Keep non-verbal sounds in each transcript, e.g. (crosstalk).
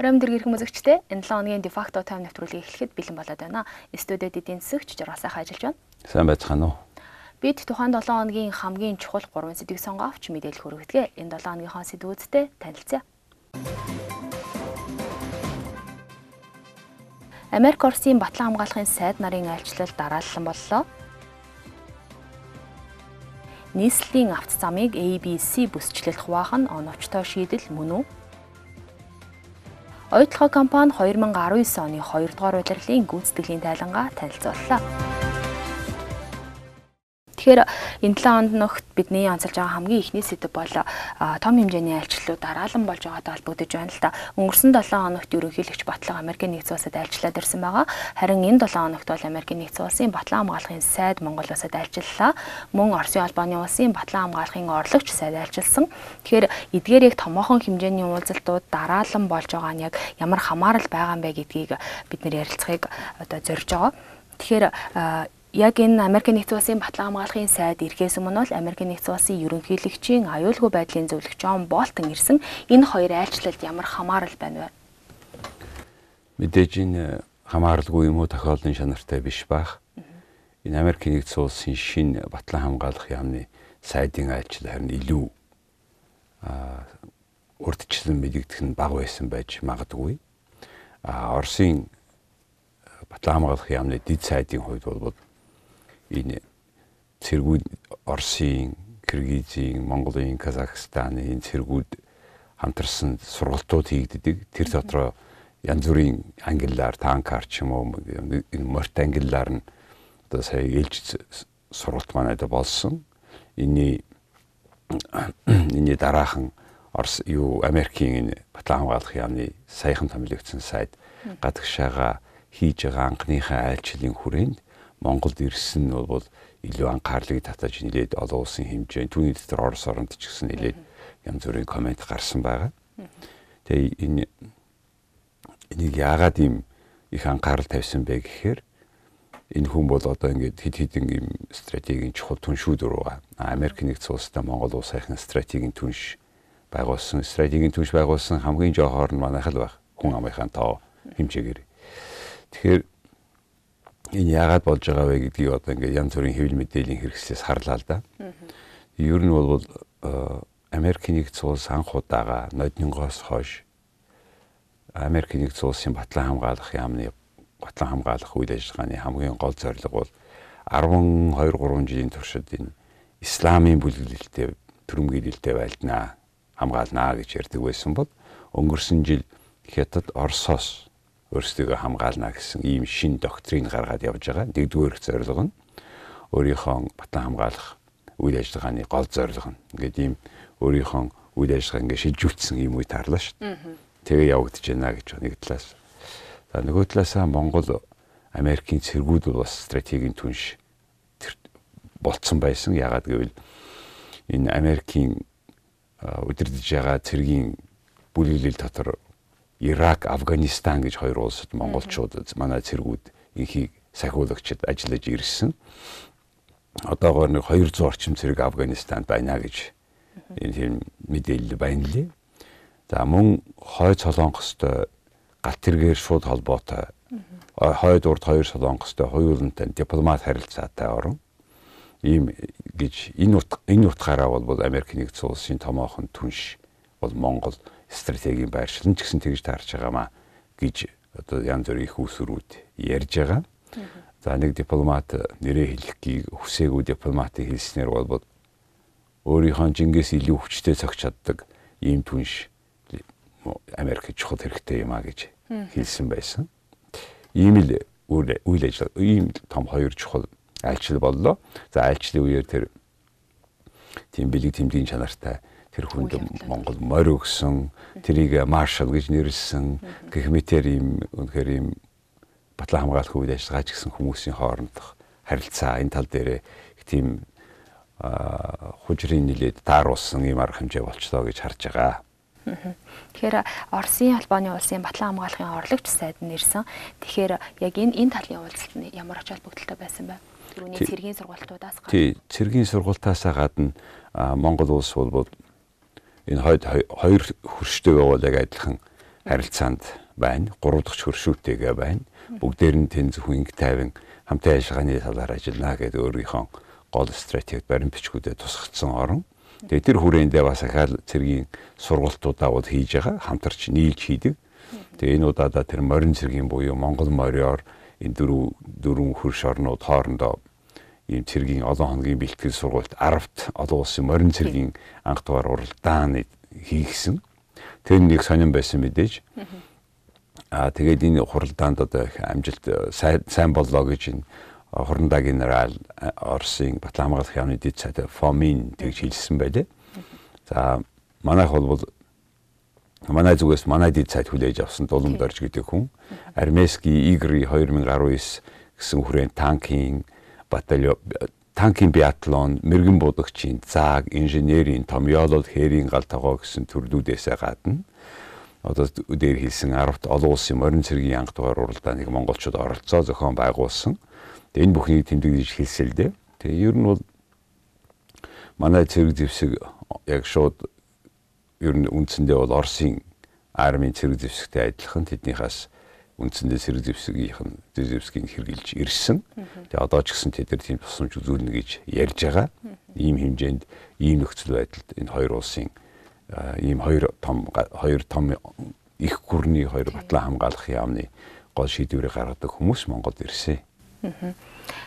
Оройн дэр гэрхэн мөзөгчтэй энэ 7 хоногийн дефакто тайм нэвтрүүлгийг эхлэхэд бэлэн болоод байна. Студиуд эдийн засагч Жаргасайхан ажиллаж байна. Сайн байцгаана уу? Бид тухайн 7 хоногийн хамгийн чухал 3 сэдвийг сонгоовч мэдээлэл хүргэдэг. Энэ 7 хоногийнхоо сэдвүүдтэй танилцъя. Америк Оросын батлан хамгаалахын сайд нарын айлчлал дараалсан боллоо. Нийслэлийн авто замыг ABC бүсчлэл хуваах нь оновчтой шийдэл мөн үү? Оюутлогоо компани 2019 оны 2 дугаар удирлын гүйцэтгэлийн тайлангаа танилцууллаа. Тэгэхээр энэ 7 хоногт бидний онцолж байгаа хамгийн ихний сэдэв бол том хэмжээний айлчлалууд дараалан болж байгаатай холбогдож байна л да. Өнгөрсөн 7 хоногт ерөнхийлөгч Батлан Америкийн нэгдсэн улсад айлчлаад ирсэн байгаа. Харин энэ 7 хоногт бол Америкийн нэгдсэн улсын Батлан хамгаалахын сайд Монгол улсад айлчлалаа. Мөн Оросын албаны улсын Батлан хамгаалахын орлогч сайд айлчилсан. Тэгэхээр эдгээр яг томоохон хэмжээний уулзалтууд дараалан болж байгаа нь яг ямар хамаарал байгаа юм бэ гэдгийг бид нэр ярилцахыг одоо зорж байгаа. Тэгэхээр яг энэ Америк нэгдсэн улсын батлан хамгаалахын сайд ирэхээс өмнө бол Америк нэгдсэн улсын ерөнхийлөгчийн аюулгүй байдлын зөвлөгч Джон Болтон ирсэн. Энэ хоёр айлчлалд ямар хамаарал байна вэ? Мэдээж энэ хамааралгүй юм уу тохиолдсон шанартай биш баах. Энэ Америк нэгдсэн улсын шинэ батлан хамгаалах яамны сайдын айлчлал харин илүү а урдчлан мэдэгдэх нь бага байсан байж магадгүй. А Оросын батлан хамгаалах яамны дэд сайдын хувьд бол энэ цэргүүд Оросын, Киргизийн, Монголын, Казахстаны энэ цэргүүд хамтарсан сургалтууд хийгддэг. Тэр дотроо янз бүрийн ангиллаар, танкаар ч юм уу энэ морт ангиллаар нь одоо сая ээлж сургалт манайда болсон. Энийний (coughs) энэний дараахан Орос юу Америкийн батлан хамгаалах яамны саяхан томилогдсон сайд гадагшаага хийж байгаа анхныхаа айлчлалын хүрээнд Монголд ирсэн нь бол илүү анхаарлыг татаж нэлээд олон улсын хэмжээнд түүний дотор Орос оронд ч гэсэн нэлээд янз бүрийн комент гарсан байгаа. Тэгээ энэ энийг яагаад ийм их анхаарал тавьсан бэ гэхээр энэ хүн бол одоо ингээд хэд хэдэн ийм стратегийн чухал түншүүд рүү Америк нэгдсэн улстай Монгол улс сайхан стратегийн түнш байгуулсан. Стратегийн түнш байгуулсан хамгийн жоохоор нь манайх л байх. Хүн амынхаа тоо хэмжээгээр. Тэгэхээр энэ яагаад болж байгаа вэ гэдгийг одоо ингээд янз бүрийн хэвлэл мэдээллийн хэрэгслээс харлаа л да. Ер нь бол Америкийн нэгдсэн улс анх удаага ноднингоос хойш Америкийн нэгдсэн улсын батлан хамгаалах яамны батлан хамгаалах үйл ажиллагааны хамгийн гол зорилго бол 12 3 жилийн туршид энэ исламын бүлэглэлтэй төрөмгийлэлтэй байлднаа хамгаалнаа гэж ярьдаг байсан бол өнгөрсөн жил Хятад Оросоос өөрсдөө хамгаална гэсэн ийм шин доктрин гаргаад явж байгаа. Нэгдүгээр зорилго нь өөрийнхөө батан хамгаалах үйл ажиллагааны гол зорилго нь. Ингээд ийм өөрийнхөө үйл ажиллагаа ингээд шилжүүлсэн ийм үе таарлаа шүү дээ. Тэгээ явагдаж байна гэж нэг талаас. За нөгөө талаасаа Монгол Америкийн цэргүүд бас стратегийн түнш болцсон байсан. Ягаад гэвэл энэ Америкийн удирдах байгаа цэргийн бүлэглэл дотор Ирак, Афганистан гэж хоёр улсад монголчууд манай цэргүүд инхийг сахиулагчид ажиллаж ирсэн. Одоогоор нэг 200 орчим цэрэг Афганистанд байна гэж энэ тийм мэдээлэл байна лээ. За мөн хойд солонгостой галт тэргээр шууд холбоотой хойд урд хоёр солонгостой хоёулантай дипломат харилцаатай орн ийм гэж энэ энэ утгаараа бол Америк нэгдсэн улсын томоохон түнш бол Монгол стратегийн байршлан ч гэсэн тэгж таарч байгаамаа гэж одоо янз бүрийн их усрүүд ярьж байгаа. За нэг дипломат нэрээ хэлэхгийг хүсээгүй дипломатын хэлснээр бол өөрийнхөө жингээс илүү хүчтэй цогч чаддаг ийм түнш Америк чухал хэрэгтэй юм а гэж хэлсэн байсан. Ийм л үйл ажиллагаа ийм том хоёр чухал айлчлал боллоо. За айлчлалын үеэр тэр тийм бэлэг тэмдгийн чанартай тэр хүнд Монгол морь өгсөн, тэрийг маршал гэж нэрлсэн гэх мэтэр ийм үнэхээр ийм батлан хамгаалах үйл ажиллагаа ч гэсэн хүмүүсийн хоорондох харилцаа энэ тал дээр их тийм хужирын нилээд тааруулсан ийм арга хэмжээ болчлоо гэж харж байгаа. Тэгэхээр Оросын албаны улсын батлан хамгаалахын орлогч сайд нь ирсэн. Тэгэхээр яг энэ энэ талын уулзалт нь ямар ач холбогдолтой байсан бэ? Түрүүний цэргийн сургалтуудаас гадна. Тий, цэргийн сургалтаас гадна Монгол улс бол энэ хойд хоёр хөрштэй байгуул яг адилхан харилцаанд байна. Гурав дахь хөршүүтэйгээ байна. Бүгдээр нь тэн зөвхөн инг тайван хамтын ажиллагааны талаар ажиллана гэдэг өөрийнхөө гол стратегид баримт бичгүүдэд тусгацсан орон. Тэгээ тэр хүрээндээ бас ахаал цэргийн сургалтуудаа уд хийж байгаа хамтарч нийлж хийдэг. Тэгээ энэ удаадаа тэр морин цэргийн буюу Монгол мориор энэ дөрөв дөрвөн хөрш орнууд хоорондоо ийм цэргийн олон хоногийн бэлтгэл сургалт 10-т олон улсын морин цэргийн анх дугаар уралдааны хийгсэн. Тэр нэг сонирн байсан мэдээж. Аа тэгээд энэ хуралдаанд одоо их амжилт сайн боллоо гэж энэ хурандаа генерал Оросын Батлан хамгаалах яамны дэд сайд Фомин тэгж хэлсэн байлээ. За манайх бол манай зүгээс манай дэд сайд хүлээж авсан Дулам Дорж гэдэг хүн Армейский игры 2019 гэсэн хүрээнд танкийн батальон танкийн биатлон, мэрэгэн будагчийн зааг, инженерийн томьёолол, хээрийн гал тогоо гэсэн төрлүүдээсээ гадна одоо дээр хийсэн 10-т олон улсын морин цэргийн анх дугаар уралдааныг монголчууд оролцоо зохион байгуулсан. Тэгээ энэ бүхнийг тэмдэглэж хэлсэн л дээ. Тэгээ ер нь бол манай цэрэг зэвсэг яг шууд ер нь үндсэндээ бол Оросын армийн цэрэг зэвсэгтэй адилхан тэднийхээс үндсэндээ сэрэг зэвсгийнх нь зэвсгийг хэрглэж ирсэн. Тэгээ одоо ч гэсэн тэд нар тийм тусламж үзүүлнэ гэж ярьж байгаа. Ийм хэмжээнд ийм нөхцөл байдалд энэ хоёр улсын ийм хоёр том хоёр том их гүрний хоёр батлан хамгаалах яамны гол шийдвэрийг гаргадаг хүмүүс Монголд ирсэн.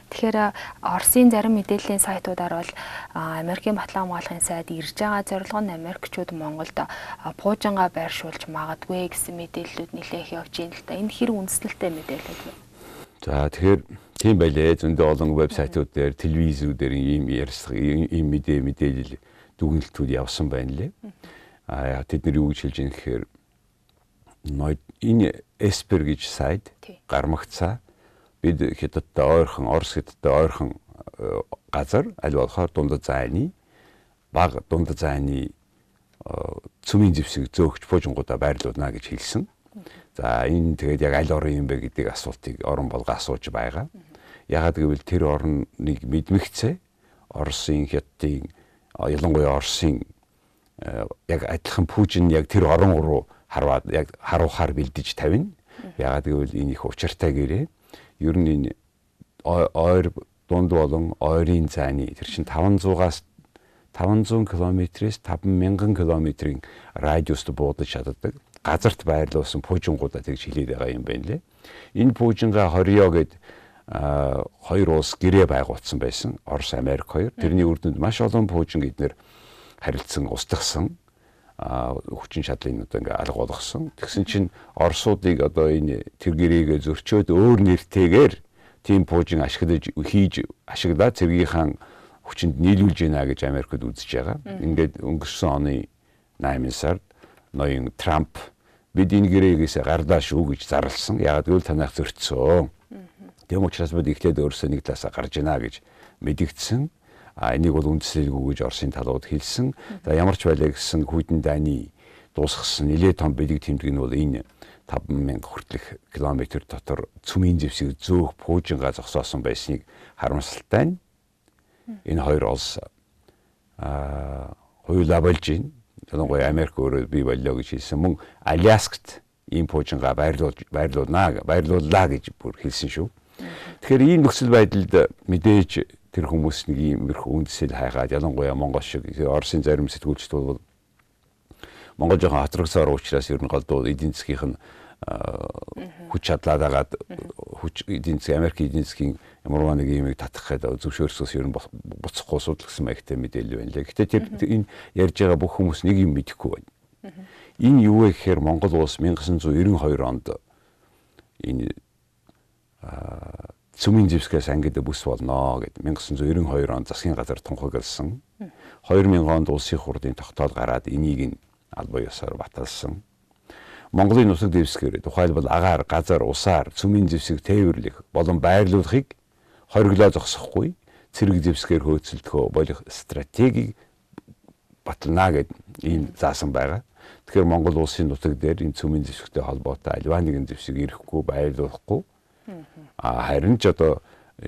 Тэгэхээр Оросын зарим мэдээллийн сайтуудаар бол Америкийн батлан хамгаалахын сайд ирж байгаа зорилго нь Америкчууд Монголд пуужингаа байршуулж магадгүй гэсэн мэдээллүүд нэлээх явж байна л да. Энэ хэр үндэслэлтэй мэдээлэл вэ? За тэгэхээр тийм байлээ. Зөндөө олон вебсайтууд дээр, телевизүүд дээр ийм ярьсах, ийм мэдээ мэдээлэл дүгнэлтүүд явсан байна лээ. А тэд нар юу гэж хэлж байгаа гэхээр энэ Эспер гэж сайд гармагцаа бид хятадтай ойрхон Орос хятадтай ойрхон э, газар аль болохоор дундад зайны баг дундад зайны э, цүмийн зэвсэг зөөгч пуужингуудаа байрлуулна гэж хэлсэн. За энэ тэгээд яг аль орон юм бэ гэдэг асуултыг орон болго асууж байгаа. Ягаад гэвэл тэр орныг мэдмэгцээ Оросын хятадын ялангуяа Оросын э, яг адилхан пүүжин яг тэр орон руу харваад яг харуухаар бэлдэж тавина. Ягаад гэвэл энэ их учиртай гэрээ ер нь энэ ойр дунд болон ойрын зайны тэр чинь 500-аас 500 км-ээс 5000 км-ийн радиуст буудаж чаддаг газарт байрлуулсан пуужингуудаа тэгж хилээд байгаа юм байна лээ. Энэ пуужингаа хорио гэд хоёр улс гэрээ байгуулсан байсан. Орос, Америк хоёр. Тэрний үр дүнд маш олон пуужин эднэр харилцсан, устгасан хүчин чадлыг одоо ингээ алга болгосон. Тэгсэн чинь Оросуудыг одоо энэ тэр гэрээгээ зөрчөөд өөр нэртэйгээр тийм пуужин ашиглаж хийж ашиглаад цэргийнхаа хүчинд нийлүүлж байна гэж Америкт үзэж байгаа. Ингээд өнгөрсөн оны 8 сард ноён Трамп бид энэ гэрээгээс гарлаа шүү гэж зарлсан. Яг гэвэл танах зөрчсөн. Тэм учраас бид ихлээд өөрсөө нэг талаасаа гарж ийна гэж мэдгдсэн а энийг бол үндэслэлгүй гэж Оросын талууд хэлсэн. За ямар ч байлаа гэсэн хүйтэн дайны дуусгасан нэлээд том бэлэг тэмдэг нь бол энэ 5000 хүртэлх километр дотор цүмийн зэвсэг зөөх пуужинга зогсоосон байсныг харамсалтай нь энэ хоёр улс а хоёулаа болж байна. Ялангуяа Америк өөрөө бий боллоо гэж хэлсэн. Мөн Аляскт ийм пуужинга байрлуулж байрлуулнаа байрлууллаа гэж бүр хэлсэн шүү. Тэгэхээр ийм нөхцөл байдалд мэдээж тэр хүмүүс нэг иймэрхүү үндсэл хайгаад ялангуяа Монгол шиг Оросын зарим сэтгүүлчд бол Монгол жоохон хатрагсаар учраас ер нь голдуу эдийн засгийнх нь хүч чадлаад агаад хүч эдийн засгийн Америк эдийн засгийн ямар нэг юмыг татах гэдэг зөвшөөрсөөс ер нь буцахгүй судалгасан маягтай мэдээлэл байна лээ. Гэтэ тэр энэ ярьж байгаа бүх хүмүүс нэг юм мэдэхгүй байна. Энэ юу вэ гэхээр Монгол улс 1992 онд энэ цөмийн зэвсгээс ангид бүс болно гэд 1992 онд засгийн газар тунхагласан. 2000 онд улсын хурлын тогтоол гараад энийг нь албан ёсоор баталсан. Монголын нутаг дэвсгэр тухайлбал агаар, газар, усаар цөмийн зэвсэг тээвэрлэх болон байрлуулахыг хориглоо зогсохгүй цэрэг зэвсгээр хөөцөлдөхөө болох стратегийг батална гэд ийм заасан байгаа. Тэгэхээр Монгол улсын нутаг дээр энэ цөмийн зэвсэгтэй холбоотой альва нэгэн зэвсэг ирэхгүй байрлуулахгүй харин ч одоо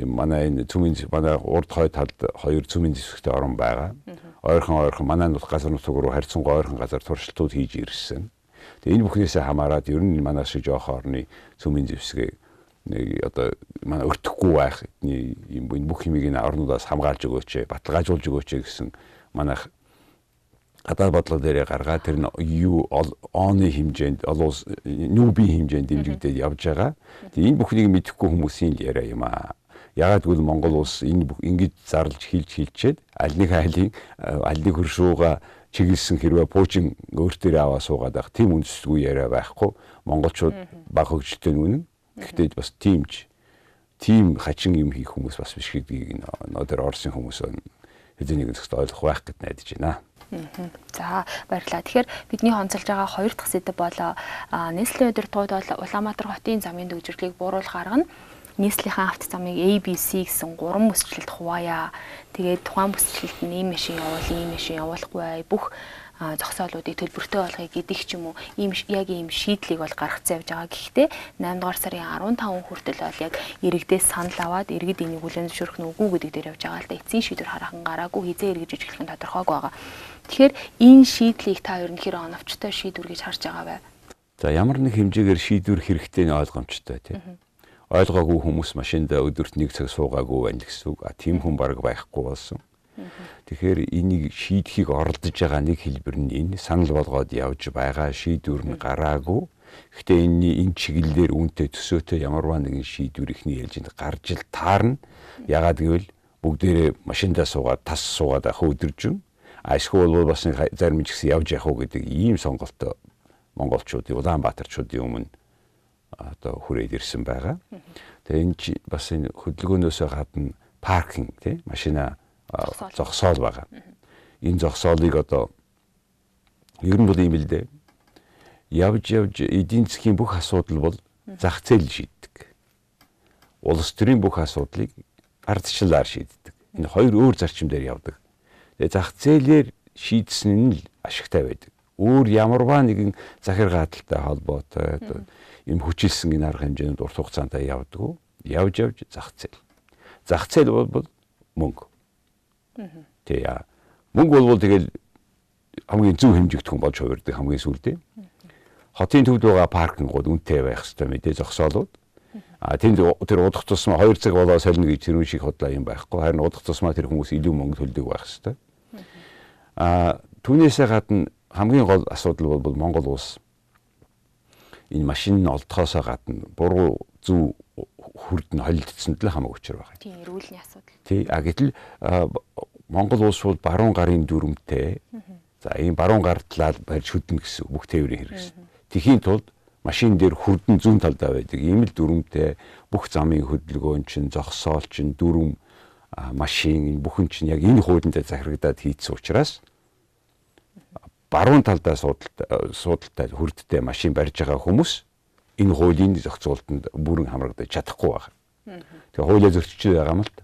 манай энэ цүмийн манай урд хой талд хоёр цүмийн зэвсэгтэй орон байгаа. Ойрхон ойрхон манай нут газар нутаг руу харьцангуй ойрхон газар туршилтууд хийж ирсэн. Тэгээ энэ бүхнээсээ хамаарат ер нь манай шиг жоох орны цөмийн зэвсгээ нэг одоо манай өртөхгүй байх юм бүх юмыг энэ орнуудаас хамгаалж өгөөч, баталгаажуулж өгөөч гэсэн манайх гадаад бодлого дээрээ гаргаад тэр нь юу оны хэмжээнд олон улс нүүбийн хэмжээнд дэмжигдээд явж байгаа. Тэгээ энэ бүхнийг мэдэхгүй хүмүүсийн л яриа юм аа. Ягаад гэвэл Монгол улс энэ бүх ингэж зарлж хилж хилчээд аль нэг айлын аль нэг хөршууга чиглэсэн хэрвээ пуучин өөртөө аваа суугаад байх тийм үндэсгүй яриа байхгүй. Монголчууд баг хөгжилтэй нүнэн. Гэхдээ бас тиймч тийм хачин юм хийх хүмүүс бас биш гэдгийг нодор Орсын хүмүүс хэзээ нэгэн зөвхөн ойлгох байх гэд найдаж байна. За баярлалаа. Тэгэхээр бидний онцолж байгаа хоёр дахь сэдэв бол нийслэлийн удирдлагууд бол Улаанбаатар хотын замын дүүжирлийг бууруулах арга нь нийслэлийн авто замыг ABC гэсэн гурван бүсчлэлд хуваая. Тэгээд тухайн бүсчлэлд ийм машин явуул, ийм машин явуулахгүй бай. Бүх зогсоолуудыг төлбөртэй болгоё гэдэг ч юм уу ийм яг ийм шийдлийг бол гаргацсан явж байгаа. Гэхдээ 8 дугаар сарын 15 хүртэл бол яг иргэдээс санал аваад иргэд энийг хүлээн зөвшөөрөх нь үгүй гэдэг дээр явж байгаа л да. Эцсийн шийдвэр хараахан гараагүй хизээ эргэж ижиглэх нь тодорхойг байгаа. Тэгэхээр энэ шийдлийг та ерөнхийдөө оновчтой шийдвэр гэж харж байгаа бай. За ямар нэг хэмжээгээр шийдвэр хэрэгтэй нь ойлгомжтой тийм ойлгоогүй хүмүүс машиндаа өдөрт нэг цаг суугаагүй байна гэсэн үг. А тийм хүн баг байхгүй болсон. Тэгэхээр энийг шийдэхийг оролдож байгаа нэг хэлбэр нь энэ санал болгоод явж байгаа шийдвэр нь гараагүй. Гэхдээ энэний энэ чиглэлээр үүнтэй төсөөтэй ямарваа нэгэн шийдвэр ихний ээлжинд гарч ил таарна. Ягаад гэвэл бүгдээрээ машиндаа суугаад тас суугаад ах өдөржин. А эсвэл бол бас зарим ч гэсэн явж явах уу гэдэг ийм сонголтоо монголчуудын Улаанбаатарчуудын өмнө одоо хүрээд ирсэн байгаа. Тэгээ энэ бас энэ хөдөлгөөнөөсөө гадна паркинг тий машина зогсоол байгаа. Энэ зогсоолыг одоо ер нь бол юм л дээ. Явж явж эдийн засгийн бүх асуудал бол зах зээл шийддэг. Улс төрийн бүх асуудлыг ардчлалаар шийддэг. Энэ хоёр өөр зарчим дээр явдаг. Тэгээ зах зээлээр шийдсэн нь л ашигтай байдаг. Өөр ямарваа нэгэн захир гадалтай холбоотой юм хүчилсэн энэ арга хэмжээнд урт хугацаанд явдаг. Явж явж зах зээл. Зах зээл бол мөнгө. Тэг яа. Мөнгө болвол тэгэл хамгийн зөв хэмжигдэх хүн болж хувирдаг хамгийн сүүлдээ. Хотын төвд байгаа паркингууд үнэтэй байх хэрэгтэй мэдээ зогсоолууд. А тэнд тэр удах тусмаа 2 цаг болоо солино гэж тэр шиг худлаа юм байхгүй. Харин удах тусмаа тэр хүмүүс илүү мөнгө төлдөг байх хэрэгтэй. А түүнээсээ гадна хамгийн гол асуудал бол Монгол улс энэ машин олдохоосоо гадна буруу зөв хүрд нь холилдсонд л хамаагүй учир байгаа. Тийм эрүүлний асуудал. Тий. А гэтэл Монгол улс бол баруун гарын дүрмтэй. За ийм баруун гар талаар барьж хөдөн гэсэн бүх тээврийн хэрэгсэн. Тэхийн тулд машин дээр хүрдэн зүүн талдаа байдаг. Ийм л дүрмтэй бүх замын хөдөлгөөн чинь зогсоол чинь дүрм машин бүхэн чинь яг энэ хуулиндаа захирагдаад хийцсэн учраас баруун талдаа суудалтай суудалтай хүрдтэй машин барьж байгаа хүмүүс энэ хуулийн зохицуултанд бүрэн хамрагдаж чадахгүй байна. Тэгээ хуулиа зөрчиж байгаа юм л та.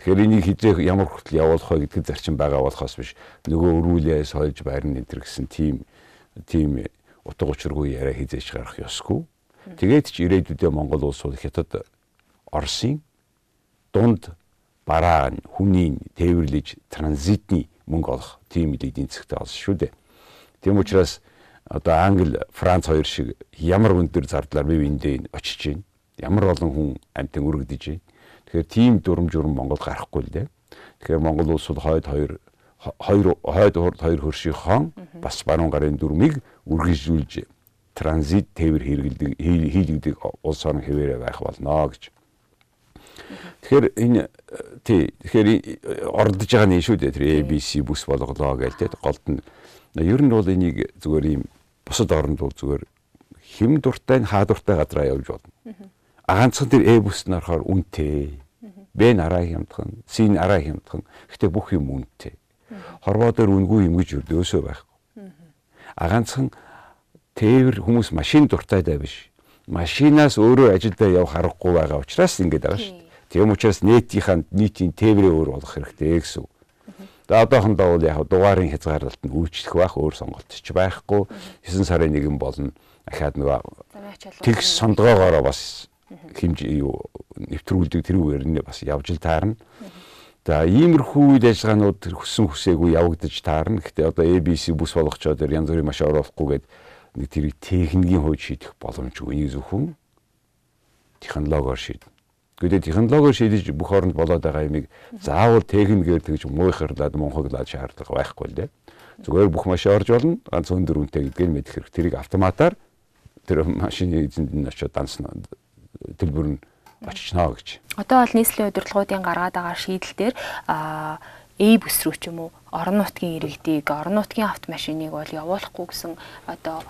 Тэгэхээр энийг хизээ ямар хүртэл явуулах вэ гэдэг зарчим байгаа болохоос биш нөгөө өрүүлээ сольж барин энэ гэсэн тийм тийм утга учиргүй яриа хизээж гарах ёсгүй. Тэгээд ч ирээдүйдээ Монгол улс бол хятад Оросын дунд бараа хүний тээвэрлэж транзитний мөнгө олох тийм эдийн засгтай болсон шүү дээ. Тийм учраас одоо Англи, Франц хоёр шиг ямар өндөр зардлаар бив эндээ очиж байна. Ямар олон хүн амтан үргэлдэж байна. Тэгэхээр тийм дүрм журм Монгол гарахгүй л дээ. Тэгэхээр Монгол улс бол хойд хоёр хоёр хойд урд хоёр хөршийн хон бас баруун гарын дүрмийг үргэлжлүүлж транзит тээвэр хэрэглэдэг хийлэгдэг улс орон хэвээрээ байх болно гэж. Тэгэхээр энэ тий тэгэхээр ордож байгаа нь шүү дээ тэр ABC бүс болголоо гээл тий голд нь ер нь бол энийг зүгээр ийм бусад бол зүгээр хэм дуртай хаа дуртай газараа явж болно. А ганцхан тэр э бүс нь орохоор үнэтэй. Б нараа хямдхан, С нараа хямдхан. Гэтэ бүх юм үнэтэй. Хорвоо дээр үнгүй юм гэж өрдөөсөө байхгүй. А ганцхан тээвэр хүмүүс машин дуртай даа биш. Машинаас өөрөө ажилдаа явах аргагүй байгаа учраас ингэж байгаа шүү дээ. Тийм учраас нийтийнхаа нийтийн тээврээ өөр болгох хэрэгтэй гэсэн үг. За одоохондоо бол яг дугаарын хязгаарлалт нь үйлчлэх байх өөр сонголт ч байхгүй. 9 сарын 1 болно. Ахаад нөгөө тэгс сондгоогоороо бас хэмжээ юу нэвтрүүлдэг тэр үгээр нь бас явж л таарна. За иймэрхүү үйл ажиллагаанууд тэр хүссэн хүсээгүй явагдаж таарна. Гэхдээ одоо ABC бүс болгочоод тэр янз бүрийн маш оруулахгүйгээд нэг тэрийг техникийн хувьд шийдэх боломжгүй. Энийг зөвхөн технологиор шийднэ. Гэхдээ технологиор шийдэж бүх оронд болоод байгаа юмыг заавал техникээр тэгж муухарлаад монхоглаад шаардлага байхгүй л дээ. Зүгээр бүх машин орж болно. Ганц өндөр үнэтэй гэдгийг мэдэх хэрэг. Тэрийг автоматар тэр машины эзэнд нь очиод дансна төлбөр нь очичноо гэж. Одоо бол нийслэлийн удирдлагуудын гаргаад байгаа шийдэл дээр а A бүс рүү ч юм уу орон нутгийн иргэдийг орон нутгийн автомашиныг бол явуулахгүй гэсэн одоо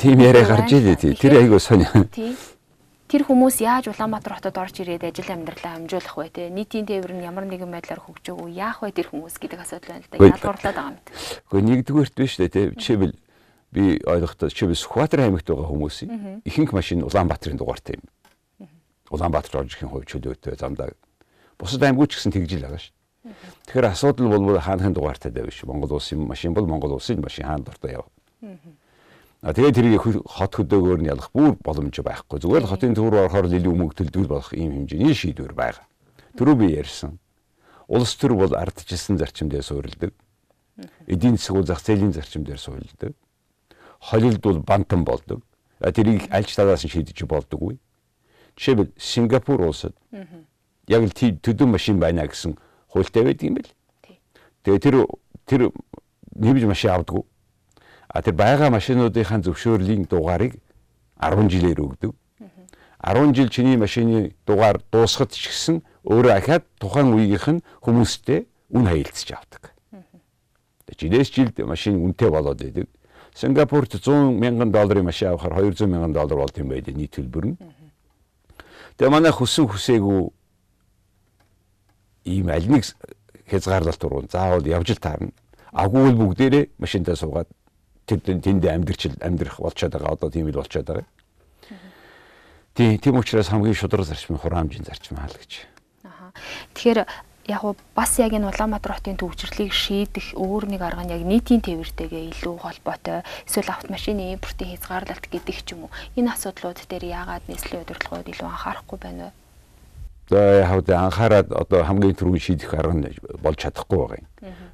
тийм яриа гарч илээ тий. Тэр айгуу сони. Тэр хүмүүс яаж Улаанбаатар хотод орж ирээд ажил амьдралаа амжуулах вэ те нийтийн тээвэр нь ямар нэгэн байдлаар хөгжөөгөө яах вэ тэр хүмүүс гэдэг асуудал байна л да ялгуурлаад байгаа юм. Гэхдээ нэгдүгээрт биш те жишээлбэл би ойлгохдоо жишээлбэл Сүхбаатар аймагт байгаа хүмүүсийн ихэнх машин Улаанбаатарын дугаартай юм. Улаанбаатар орж ирэхин хувь чөлөөтэй замдаа. Бусад аймагуд ч гэсэн тэгж л байгаа шүү. Тэгэхээр асуудал бол хаанхын дугаартай дэв биш. Монгол улсын машин бол Монгол улсын машин хаан дортой яв. Тэгээд тэрийг хот хөдөөгөөр нь ялах бүр боломж байхгүй. Зүгээр л хотын төв рүү орохоор илүү мөнгө төлдөг болох ийм хэмжээний шийдвэр байгаа. Түрүү би ярьсан. Улс төр бол ардчилсан зарчимдээ суурилдаг. Эдийн засаг бол зах зээлийн зарчимдээр суурилдаг. Холилд бол бантан болдог. Тэрийг альч талаас нь шийдэж болдоггүй. Жишээлбэл Сингапур улсад яг л төдөө машин байна гэсэн хуультай байдаг юм бэл. Тэгээ тэр тэр нэвж машин авдаггүй. А тэр байгаа машинуудынхаа зөвшөөрлийн дугаарыг 10 жилээр өгдөг. 10 жил чиний машины дугаар дуусахад ч гэсэн өөрөө ахаад тухайн үеийнх нь хүмүүстэй үн хаялцж авдаг. Жилээс жилд машин үнэтэй болоод идэг. Сингапурт 100 мянган долларын машин авахаар 200 мянган доллар болт юм байдаг нийт төлбөр нь. Тэгээ манай хүсэн хүсээгүй ийм аль нэг хязгаарлалт руу заавал явж л таарна. Агуул бүгдээрээ машинтаа суугаад тэр тэнд амьдрчил амьдрах болчиход байгаа. Одоо тийм л болчиход байгаа. Тийм тийм учраас хамгийн шудраг зарчмын хураамжийн зарчим хаал гэж. Аха. Тэгэхээр яг бас яг энэ Улаанбаатар хотын төвчрлийг шийдэх өөр нэг арга нь яг нийтийн тээвэртэйгээ илүү холбоотой эсвэл автомашины импортын хязгаарлалт гэдэг ч юм уу энэ асуудлууд дээр яагаад нийслэлийн удирдлагууд илүү анхаарахгүй байна вэ? Одоо хавд анхаарад одоо хамгийн түрүүн шийдэх арга нь болж чадахгүй байгаа юм.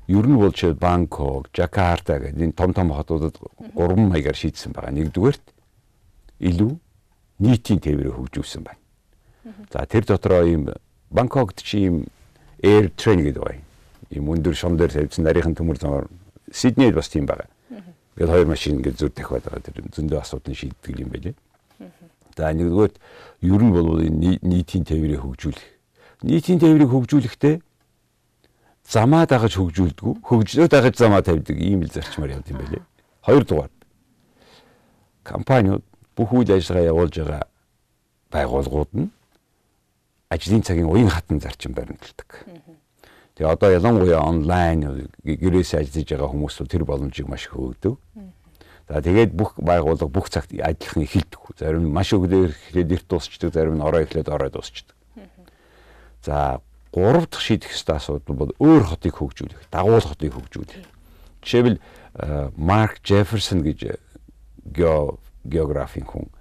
Ер нь бол чи Бангкок, Жакарта гэдэг энэ том том хотуудад гурван маягаар шийдсэн байгаа. Нэгдүгээрт илүү нийтийн тээврийг хөгжүүлсэн байна. За тэр дотроо ийм Бангкокт чи ийм Air Train гэдэг байна. Ийм өндөр шон дээр тавьсан нарийнхан төмөр замаар Сиднейд бас тийм байгаа. Ингээд хоёр машин ингээд зүр дахиад байгаа. Тэр зөндөө асуудлыг шийддэг юм байлээ. За нэгдүгээр ер нь бол энэ нийтийн тээврийг хөгжүүлэх. Нийтийн тээврийг хөгжүүлэхдээ замаа дагаж хөгжүүлдэг, хөгжлөө дагаж замаа тавьдаг ийм л зарчмаар явд юм байлээ. Хоёрдугаар компаниуд бүх үйл ажиллагаа явуулж байгаа байгууллагууд нь ажлын цагийн уян хатан зарчим баримталдаг. Тэгээ одоо ялангуяа онлайн гэрээс ажиллаж байгаа хүмүүс тэр боломжийг маш их өгдөг. За тэгээд бүх байгууллага бүх цагт ажиллахын эхэлдэг. Зарим нь маш өгдөө эхлээд эрт дуусчдаг, зарим нь орой эхлээд орой дуусчдаг. За гурав дахь шийдэх ёстой асуудал бол өөр хотыг хөгжүүлэх, дагуул хотыг хөгжүүлэх. Жишээлбэл Марк Джефферсон гэж географийн хүн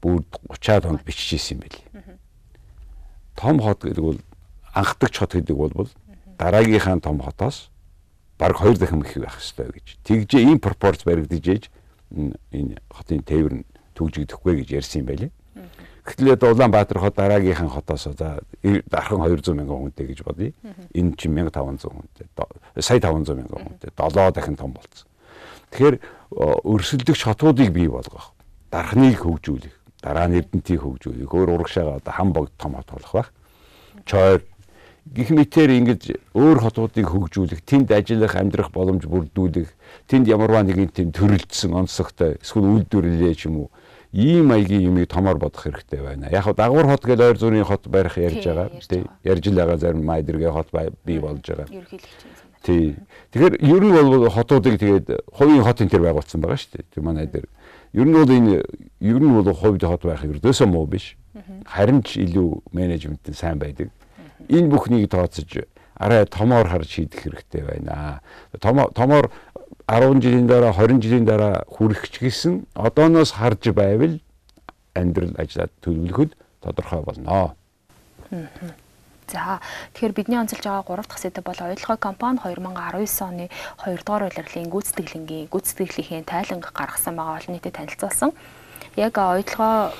бүр 30-аад онд биччихсэн юм байли. Том хот гэдэг бол анхдагч хот гэдэг бол дараагийнхаа том хотоос баг хоёр дахин их байх ёстой гэж. Тэгжээ ийм пропорц баригдаж ээж энэ хотын тээвэр нь төгжигдэхгүй гэж ярьсан юм байлээ. Гэтэл одоо Улаанбаатар хот дараагийнхан хотоос за дархан 200 мянган хүнтэй гэж бодъё. Энэ чинь 1500 хүнтэй. Сая 500 мянган хүнтэй. 7 дахин том болцсон. Тэгэхээр өрсөлдөгч хотуудыг бий болгох, дархныг хөгжүүлэх, дараа нь эрдэнтийг хөгжүүлэх, өөр урагшаага одоо хам богд том хот болох байх. Чойр гих мэтэр ингэж өөр хотуудыг хөгжүүлэх, тэнд ажиллах, амьдрах боломж бүрдүүлэх, тэнд ямарваа нэгэн тийм төрөлдсөн онцлогтой эсвэл үйлдвэрлэлээ ч юм уу ийм маягийн юмыг томоор бодох хэрэгтэй байна. Яг хаа дагвар хот гэж ойр зүрийн хот барих ярьж байгаа. Тий. Ярьж л байгаа зарим майдэргээ хот бий болж байгаа. Тий. Тэгэхээр ер нь бол хотуудыг тэгээд хувийн хот энэ төр байгуулсан байгаа шүү дээ. Манай дээр. Ер нь бол энэ ер нь бол хувьд хот байх ердөөсөө муу биш. Харин ч илүү менежмент нь сайн байдаг энэ бүхнийг тооцож арай томоор харж шийдэх хэрэгтэй байна. Томоор 10 жилийн дараа 20 жилийн дараа хүрэх ч гэсэн одооноос харж байвал амьдрал ажиллаад төлөвлөхөд тодорхой болно. За тэгэхээр бидний онцолж байгаа 3 дахь сэдэв бол ойлгоо компани 2019 оны 2 дугаар улирлын гүйцэтгэлэнгийн гүйцэтгэлийнхээ тайланг гаргасан байгаа олон нийтэд танилцуулсан. Яг ойлгоо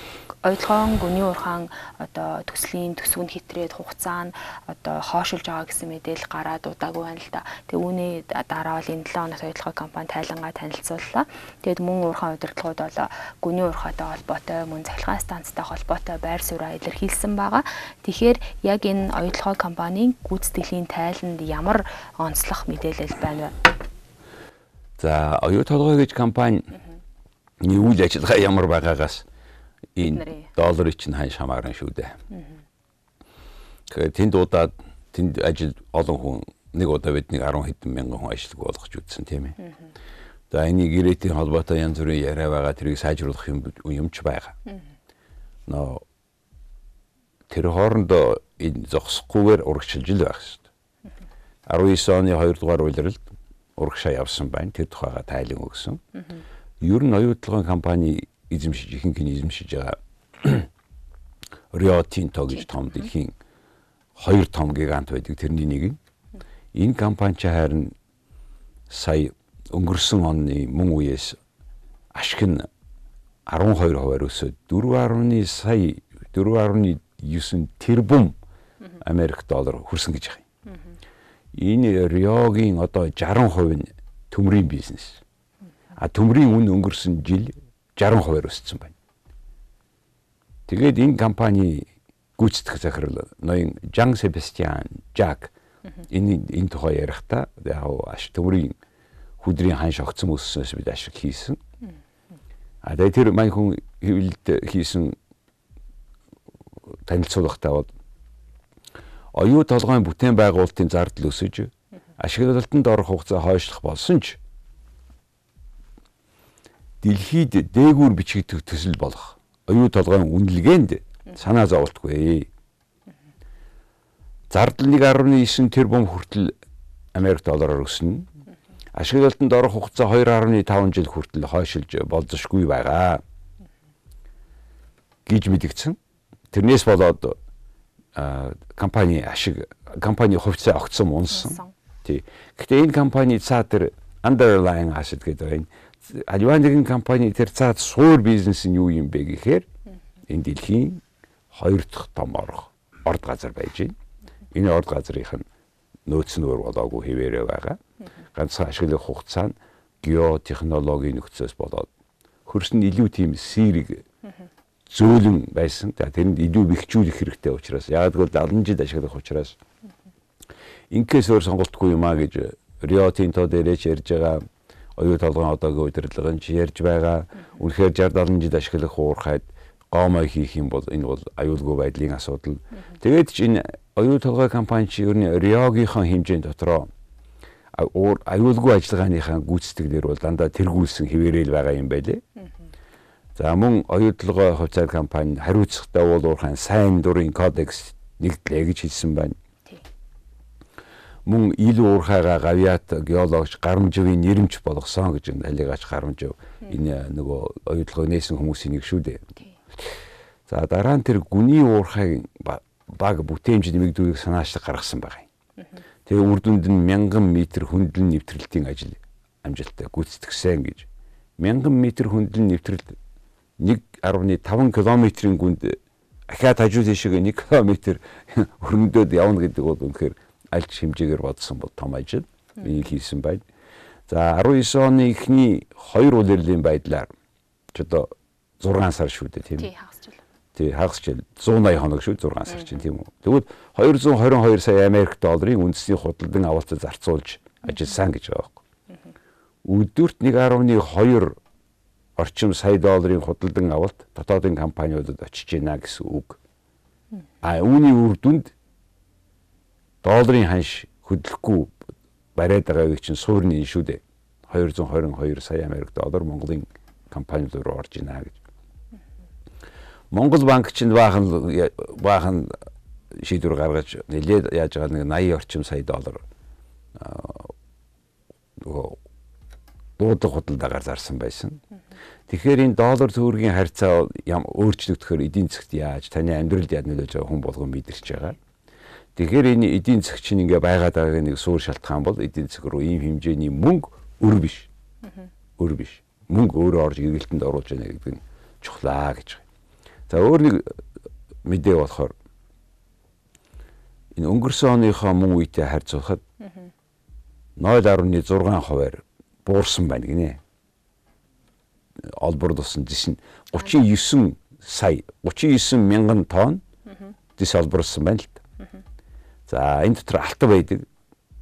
ойлгоон гүний уурхаан одоо төслийн төсвөнд хэтрээд хугацаа нь одоо хоошилж байгаа гэсэн мэдээлэл гараад удаагүй байна л да. Тэгээ үүний дараа бол энэ 7 хоногт ойлгоо компани тайлангаа танилцууллаа. Тэгээд мөн уурхаан удирдлагууд бол гүний уурхаатай холбоотой, мөн цахилгаан станцтай холбоотой байр сууриа илэрхийлсэн байгаа. Тэгэхээр яг энэ ойлгоо компанийн гүйцэтгэлийн тайланд ямар онцлог мэдээлэл байна вэ? За, оюу толгой гэж компани үйл ажиллагаа ямар байгаагаас энэ долларын чинь хань шамаарна шүү дээ. Тэгэхээр тэнд удаад тэнд ажил олон хүн нэг удаа бид нэг 10 хэдэн мянган хүн ажилтг болгож үтсэн тийм ээ. За энийг ирээдүйн холбоотой янз бүрийн яриа байгаа тэрийг сайжруулах юм юмч байгаа. Нөө тэр хоорондоо энэ зогсохгүйгээр урагшилж л байх шүү дээ. 19 оны 2 дугаар улиралд урагшаа явсан байна. Тэр тухайга тайлан өгсөн. Ер нь оюутлогын компани эзэмшиж ихэнх нь эзэмшиж байгаа (clears throat) Rio Tinto гэж том дэлхийн хоёр том гигант байдаг. Тэрний нэг нь энэ компани ч харин сая өнгөрсөн оны мөн үеэс ашиг нь 12 хувиар өсөд 4.1 сая 4.9 тэрбум Америк доллар хүрсэн гэж байна. Энэ Риогийн одоо 60% нь төмрийн бизнес. А төмрийн үн өнгөрсөн жил 60% өссөн байна. Тэгээд энэ компани гүйцэтгэх захирал ноён Жан Себастьян Жак энэ энэ тухай ярихдаа яг аш төмрийн хүдрийн ханш огцсон өссөнөөс бид ашиг хийсэн. А тэгээд тэр мань хүн хэвлэлд хийсэн танилцуулгатай бол оюу толгойн бүтээн байгуулалтын зардал өсөж ашиглалтанд орох хугацаа хойшлох болсон ч дэлхийд дээгүүр бичигдэх төсөл болох оюу толгойн үнэлгээнд санаа зовлтгүй. Зардал 1.9 тэрбум хүртэл Америк доллараар өснө. Ашиглалтанд орох хугацаа 2.5 жил хүртэл хойшилж болзошгүй байгаа гэж мэдгдсэн. Тэрнээс болоод компани ашиг компани хувьцаа огцсон унсан. Тий. Гэхдээ энэ компани цаа тэр underlying asset гэдэг байна аливаа нэгэн компани тэр цаад суур бизнес нь юу юм бэ гэхээр энэ дэлхийн хоёр дахь том орох орд газар байж байна. Энэ орд газрынх нь нөөц нөр болоогүй хэвээрээ байгаа. Ганцхан ашиглах хугацаа нь геотехнологийн нөхцөөс болоод хөрс нь илүү тийм сэрэг зөөлөн байсан. За тэрэнд илүү бэхжүүлэх хэрэгтэй учраас яг л 70 жил ашиглах учраас инкээс өөр сонголтгүй юм а гэж Рио Тинто дээрээ ярьж байгаа оюу толгойн одоогийн удирдлага нь ярьж байгаа. Үнэхээр 60 70 жил ашиглах уурхайд гоомой хийх юм бол энэ бол аюулгүй байдлын асуудал. Тэгээд ч энэ оюу толгой компани чи ер нь Риогийнхаа хэмжээнд дотроо аюулгүй ажиллагааныхаа гүйцэтгэлээр бол дандаа тэргүүлсэн хэвээрэл байгаа юм байлээ. За мөн оюутлогоо хувьцаат компани хариуцлагатай уулуурхан сайн дурын кодекс нэгдлээ гэж хэлсэн байна мөн ил уурхайгаа гавьяат геологч гарамживын нэрмж болгосон гэж алигаач гарамжив энэ нөгөө оюутлогоо нээсэн хүмүүсийн нэг шүү дээ. За дараа нь тэр гүний уурхай баг бүтээмж нэмэгдүүлэх санаачлаг гаргасан байгаа юм. Тэгээ үр дүнд нь мянган метр хөндлөн нэвтрэлтийн ажил амжилттай гүйцэтгсэн гэж. Мянган метр хөндлөн нэвтрэлт 1.5 км-ийн гүнд ахиад хажуу тийшээ 1 км хөрөнгөдөд явна гэдэг бол үнэхээр аль хэмжээгээр бодсон бол том ажил энийг хийсэн байна. За 19 оны эхний хоёр улирлын байдлаар ч одоо 6 сар шүү дээ тийм үү? Тий хагас жил 180 хоног шүү 6 сар чинь тийм үү. Тэгвэл 222 сая Америк долларын үндэсний худалдан авалтад зарцуулж ажилласан гэж байгаа байхгүй. Өдөрт 1.2 орчим сая долларын худалдан авалт дотоодын компаниудад очиж байна гэсэн үг. А үүний үр дүнд долларын ханш хөдлөхгүй бариад байгаагийн чинь суурны шүү дээ. 222 сая Америк доллар Монголын компаниуд руу орж ийнэ гэж. Монгол банк чинь баахан баахан шийдвэр гаргаж нэлээд яаж байгаа нэг 80 орчим сая доллар дуудлага худалдаагаар зарсан байсан. Тэгэхээр энэ доллар төгрөгийн харьцаа өөрчлөгдөхөөр эдийн засгт яаж таны амьдралд яаж нөлөөж байгаа хүн болгон мэдэрч байгаа. Тэгэхээр энэ эдийн засаг чинь ингээ байгаад байгаагийн нэг суур шалтгаан бол эдийн засаг руу ийм хэмжээний мөнгө өр биш. Өр биш. Мөнгө өөрөө орж эргэлтэнд оруулж байна гэдэг нь чухлаа гэж. За өөр нэг мэдээ болохоор энэ өнгөрсөн оныхоо мөн үетэй харьцуулахад 0.6 хувиар буурсан байна гинэ. Олбор тусан жишин 39 сая 39 мянган тонн дис олборсон байна л. За энэ дотор алтан байдаг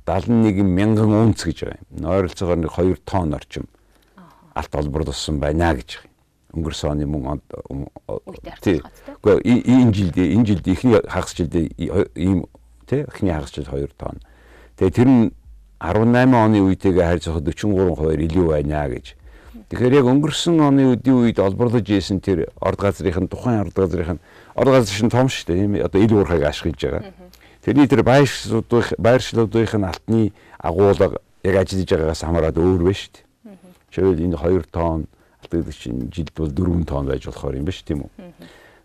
71 мянган унц гэж байгаа юм. Ойролцоогоор нэг 2 тонн орчим алт олбор туссан байна гэж байгаа юм. Өнгөрсөн оны мөн Гэхдээ энэ жилд энэ жилд ихний хагас жилд ийм тий эхний хагас жилд 2 тонн. Тэгээ тэр нь 18 оны үетэйгээ харьцуулахад 43 хувиар илүү байна гэж. Тэгэхээр яг өнгөрсөн оны үеийн үед олборлож ийсэн тэр орд газрын тухайн орд газрын орд газар шин том шүү дээ. Одоо ил уурхайг ашиглаж байгаа. Тэрний тэр байршлуудын байршлуудын алтны агуулга яг ажиллаж байгаагаас хамаарат өөр байна шүү дээ. Жишээл энэ 2 тонн алтын чинь жилд бол 4 тонн байж болохоор юм шүү тийм үү.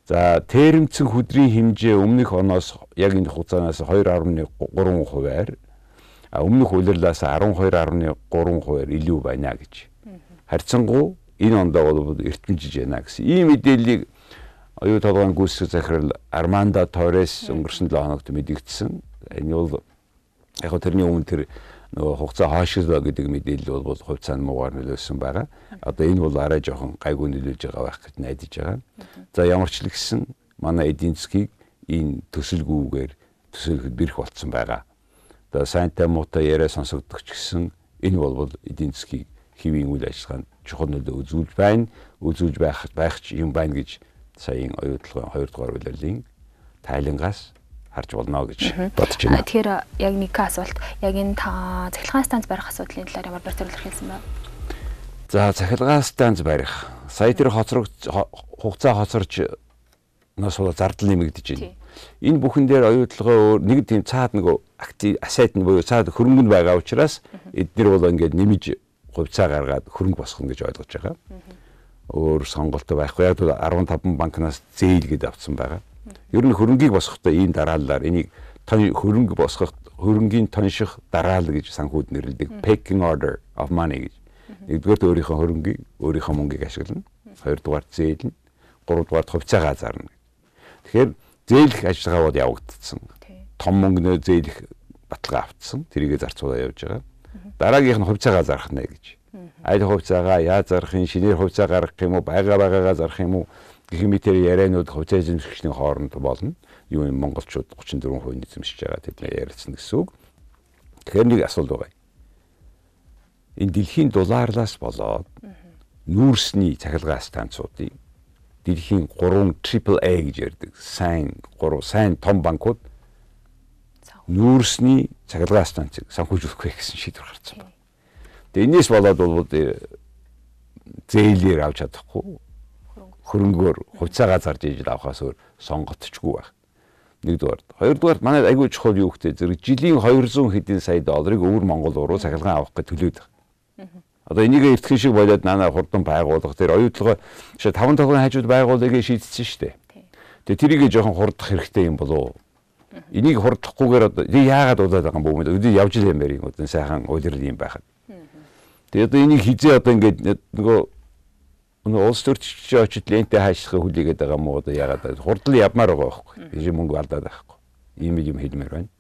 За тэрэмцэн хөдрийн хэмжээ өмнөх оноос яг энэ хугацаанаас 2.3 хувиар өмнөх улирлаас 12.3 хувиар илүү байна гэж. Харьцангуй энэ ондоо бол эртэмжиж байна гэсэн. Ийм мэдээллийг оюу толгойн гүйцэтгэх захирал Армандо Торрес өнгөрсөн 7 хоногт мэдэгдсэн. Энэ бол яг хөө тэрний өмнө тэр нөгөө хугацаа хойшлоо гэдэг мэдээлэл бол хувьцаанд муугаар нөлөөсөн байгаа. Одоо энэ бол арай жоохон гайгүй нөлөөлж байгаа байх гэж найдаж байгаа. За ямар ч л гэсэн манай эдийн засгийг энэ төсөлгүүгээр төсөөлөхөд бэрх болцсон байгаа. Одоо сайнтай муутай яриа сонсогдох ч гэсэн энэ бол эдийн засгийг хэвийн үйл ажиллагаанд чухал нөлөө үзүүлж байна, үзүүлж байх байх ч юм байна гэж саяын оюутлогын 2 дугаар улирлын тайлангаас харж болно гэж бодож байна. Тэгэхээр яг нэг асуулт яг энэ та цахилгаан станц барих асуудлын талаар ямар зорилго хэлсэн бэ? За цахилгаан станц барих. Сая тэр хоцрог хугацаа хоцорч нас бол зардал нэмэгдэж байна. Энэ бүхэн дээр оюутлогоо нэг тийм цаад нэг актив асет нь буюу цаад хөрөнгөнд байгаа учраас эдгээр бол ингээд нэмж хувьцаа гаргаад хөрөнгө босгоно гэж ойлгож байгаа өөр сонголт байхгүй. Яг 15 банкнаас зээл гэдээ авсан байгаа. Ер нь хөрөнгийг босгохдоо ийм дараалалаар энийг хөрөнгө босгох хөрөнгийн тонших дараал гэж санхүүд нэрлэдэг pecking order of money гэж. Нэгдүгээр өөрийнхөө хөрөнгийг өөрийнхөө мөнгийг ашиглана. Хоёрдугаар зээл нь, гуравдугаар хувьцаагаа зарна. Тэгэхээр зээлэх ажиллагаа бол явагдсан. Том мөнгөнөө зээлэх баталгаа автсан. Тэрийгэ зарцуулаа явж байгаа. Дараагийнх нь хувьцаагаа зарах нэ гэж аль хувьцаагаа яаж зарах юм, шинээр хувьцаа гаргах юм уу, байга байгаагаа зарах юм уу гэх мэт яриануд хувьцаа эзэмшигчний хооронд болно. Юу юм монголчууд 34% эзэмшиж байгаа тэд ярьсан гэсэн үг. Тэгэхээр нэг асуулт байгаа. Энэ дэлхийн дулаарлаас болоод нүүрсний цахилгаан станцуудыг дэлхийн 3 AAA гэж ярьдаг. Сайн 3 сайн том банкуд нүүрсний цахилгаан станцыг санхүүжүүлэх гэсэн шийдвэр гаргасан байна. Тэгээ энэс болоод бол зээлээр авч чадахгүй хөрөнгөөр хувьцаагаа зарж ижил авахаас өөр сонгогдчихгүй байх. Нэгдүгээр. Хоёрдугаар манай айгүй чухал юу гэхтэй зэрэг жилийн 200 хэдэн сая долларыг өвөр Монгол руу цахилгаан авах гэж төлөөд байгаа. Одоо энийг эвтгэн шиг болоод нанаа хурдан байгуулах тэр оюутлогоо шээ 5 толгойн хажууд байгуулъя гэж шийдсэн шүү дээ. Тэгээ тэрийг жоохон хурдах хэрэгтэй юм болоо. Энийг хурдахгүйгээр одоо яагаад удаад байгаа юм бүү мэ? Явж л юм байр юм. Сайхан уйлрал юм байхад. Тэгээд одоо энийг хизээ одоо ингээд нөгөө нөгөө улс төрчч очиж лентэ хаашхаа хүлээгээд байгаа мó одоо яагаад хурдан явмаар байгаа байхгүй. Биш мөнгө алдаад байхгүй. Ийм юм хэлмээр байна.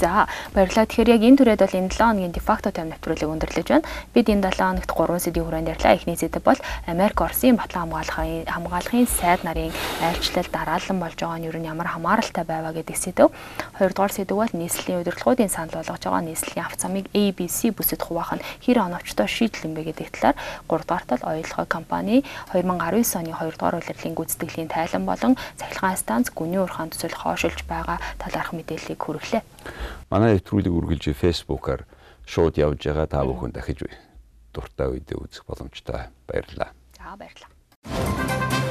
За баярлалаа. Тэгэхээр яг энэ түрээд бол энэ 7 хоногийн дефакто тайм навтруулыг өндөрлөж байна. Бид энэ 7 хоногт 3 сэдвийн хүрээнд ярьлаа. Эхний сэдв бол Америк Оросын батлан хамгаалахын хамгаалахын сайд нарын айлчлал дараалан болж байгаа нь юу нь ямар хамааралтай байваа гэдэг сэдв. Хоёрдугаар сэдв бол нийслэлийн удирдлагуудын санал болгож байгаа нийслэлийн авц замыг ABC бүсэд хуваах нь хэр оновчтой шийдэл юм бэ гэдэг талаар гуравдугаарт л оюутлогын компани 2019 оны 2 дугаар улирлын гүйцэтгэлийн тайлан болон цахилгаан станц гүний урхан төсөл хоошилж байгаа талаарх мэдээллийг хүргэлээ. Манай нэвтрүүлэг үргэлж фэйсбүүкээр шууд явж байгаа та бүхэн дахиж дуртай үедээ үзэх боломжтой. Баярлалаа. За баярлалаа.